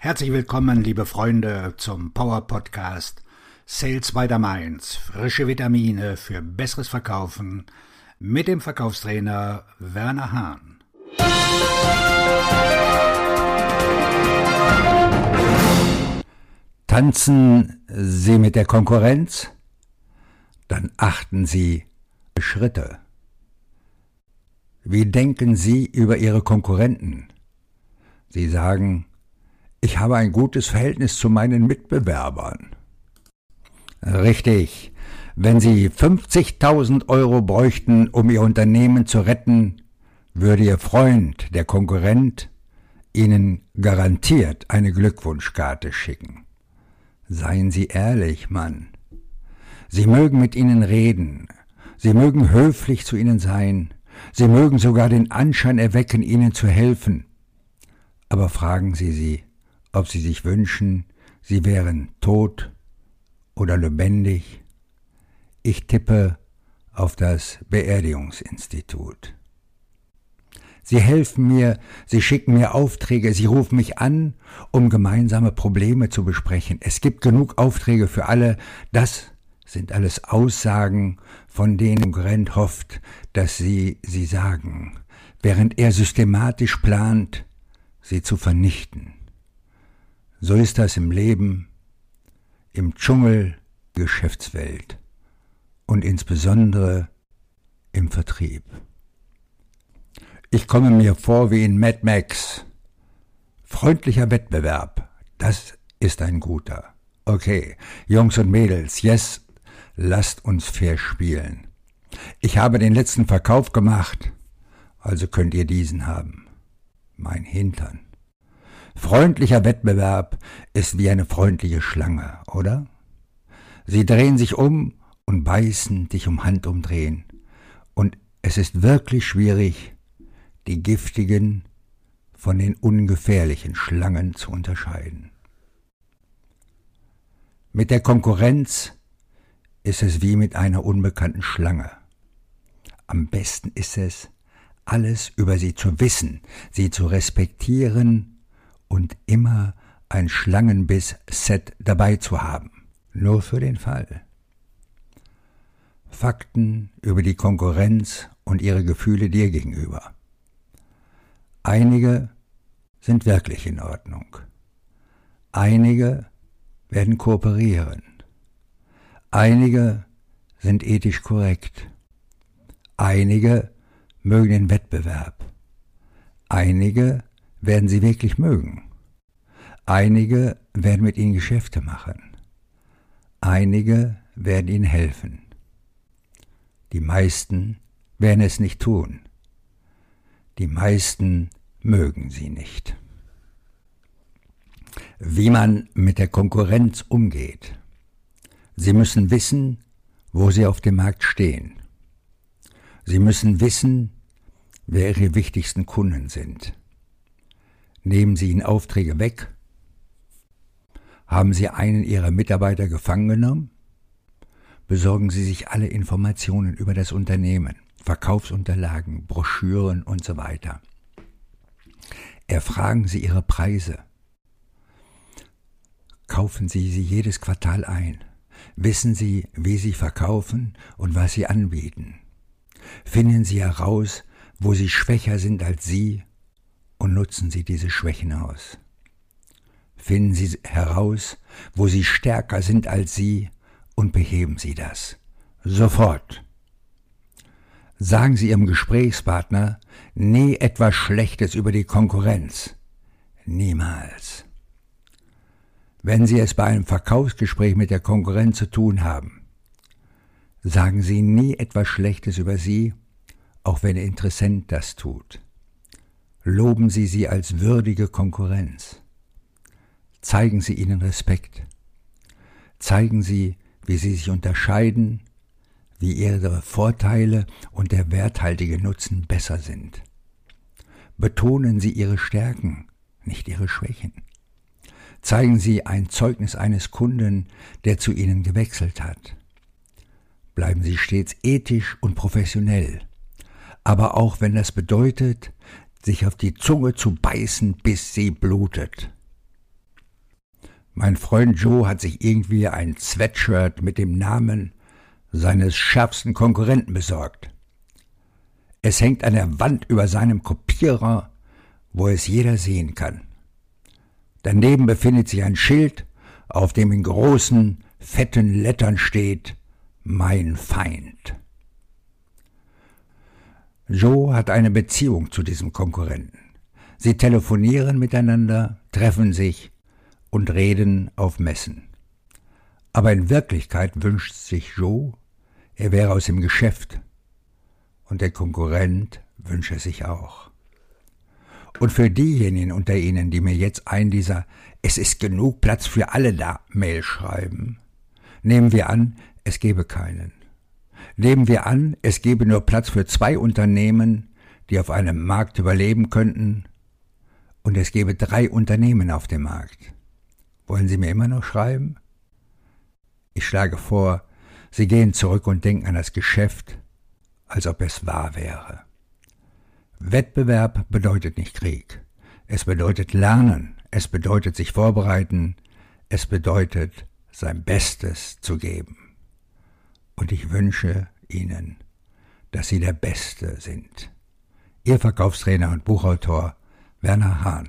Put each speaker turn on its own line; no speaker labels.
Herzlich willkommen, liebe Freunde, zum Power Podcast Sales by the Mainz. Frische Vitamine für besseres Verkaufen mit dem Verkaufstrainer Werner Hahn. Tanzen Sie mit der Konkurrenz? Dann achten Sie Schritte. Wie denken Sie über Ihre Konkurrenten? Sie sagen, ich habe ein gutes Verhältnis zu meinen Mitbewerbern. Richtig. Wenn Sie 50.000 Euro bräuchten, um Ihr Unternehmen zu retten, würde Ihr Freund, der Konkurrent, Ihnen garantiert eine Glückwunschkarte schicken. Seien Sie ehrlich, Mann. Sie mögen mit Ihnen reden, Sie mögen höflich zu Ihnen sein, Sie mögen sogar den Anschein erwecken, Ihnen zu helfen. Aber fragen Sie sie, ob sie sich wünschen, sie wären tot oder lebendig. Ich tippe auf das Beerdigungsinstitut. Sie helfen mir, sie schicken mir Aufträge, sie rufen mich an, um gemeinsame Probleme zu besprechen. Es gibt genug Aufträge für alle. Das sind alles Aussagen, von denen Grant hofft, dass sie sie sagen, während er systematisch plant, sie zu vernichten. So ist das im Leben, im Dschungel Geschäftswelt und insbesondere im Vertrieb. Ich komme mir vor wie in Mad Max. Freundlicher Wettbewerb, das ist ein guter. Okay, Jungs und Mädels, yes, lasst uns fair spielen. Ich habe den letzten Verkauf gemacht, also könnt ihr diesen haben. Mein Hintern. Freundlicher Wettbewerb ist wie eine freundliche Schlange, oder? Sie drehen sich um und beißen dich um Handumdrehen. Und es ist wirklich schwierig, die giftigen von den ungefährlichen Schlangen zu unterscheiden. Mit der Konkurrenz ist es wie mit einer unbekannten Schlange. Am besten ist es, alles über sie zu wissen, sie zu respektieren und immer ein Schlangenbiss-Set dabei zu haben. Nur für den Fall. Fakten über die Konkurrenz und ihre Gefühle dir gegenüber. Einige sind wirklich in Ordnung. Einige werden kooperieren. Einige sind ethisch korrekt. Einige mögen den Wettbewerb. Einige werden sie wirklich mögen. Einige werden mit ihnen Geschäfte machen. Einige werden ihnen helfen. Die meisten werden es nicht tun. Die meisten mögen sie nicht. Wie man mit der Konkurrenz umgeht. Sie müssen wissen, wo sie auf dem Markt stehen. Sie müssen wissen, wer ihre wichtigsten Kunden sind. Nehmen Sie ihnen Aufträge weg? Haben Sie einen Ihrer Mitarbeiter gefangen genommen? Besorgen Sie sich alle Informationen über das Unternehmen, Verkaufsunterlagen, Broschüren und so weiter. Erfragen Sie Ihre Preise. Kaufen Sie sie jedes Quartal ein. Wissen Sie, wie Sie verkaufen und was Sie anbieten. Finden Sie heraus, wo Sie schwächer sind als Sie und nutzen Sie diese Schwächen aus. Finden Sie heraus, wo Sie stärker sind als Sie und beheben Sie das. Sofort. Sagen Sie Ihrem Gesprächspartner nie etwas Schlechtes über die Konkurrenz. Niemals. Wenn Sie es bei einem Verkaufsgespräch mit der Konkurrenz zu tun haben, sagen Sie nie etwas Schlechtes über Sie, auch wenn der Interessent das tut. Loben Sie sie als würdige Konkurrenz. Zeigen Sie ihnen Respekt. Zeigen Sie, wie sie sich unterscheiden, wie ihre Vorteile und der werthaltige Nutzen besser sind. Betonen Sie Ihre Stärken, nicht Ihre Schwächen. Zeigen Sie ein Zeugnis eines Kunden, der zu Ihnen gewechselt hat. Bleiben Sie stets ethisch und professionell, aber auch wenn das bedeutet, sich auf die Zunge zu beißen, bis sie blutet. Mein Freund Joe hat sich irgendwie ein Sweatshirt mit dem Namen seines schärfsten Konkurrenten besorgt. Es hängt an der Wand über seinem Kopierer, wo es jeder sehen kann. Daneben befindet sich ein Schild, auf dem in großen, fetten Lettern steht Mein Feind. Joe hat eine Beziehung zu diesem Konkurrenten. Sie telefonieren miteinander, treffen sich und reden auf Messen. Aber in Wirklichkeit wünscht sich Joe, er wäre aus dem Geschäft und der Konkurrent wünsche sich auch. Und für diejenigen unter Ihnen, die mir jetzt ein dieser Es ist genug Platz für alle da Mail schreiben, nehmen wir an, es gebe keinen. Nehmen wir an, es gebe nur Platz für zwei Unternehmen, die auf einem Markt überleben könnten, und es gebe drei Unternehmen auf dem Markt. Wollen Sie mir immer noch schreiben? Ich schlage vor, Sie gehen zurück und denken an das Geschäft, als ob es wahr wäre. Wettbewerb bedeutet nicht Krieg. Es bedeutet Lernen, es bedeutet sich vorbereiten, es bedeutet sein Bestes zu geben. Und ich wünsche Ihnen, dass Sie der Beste sind. Ihr Verkaufstrainer und Buchautor Werner Hahn.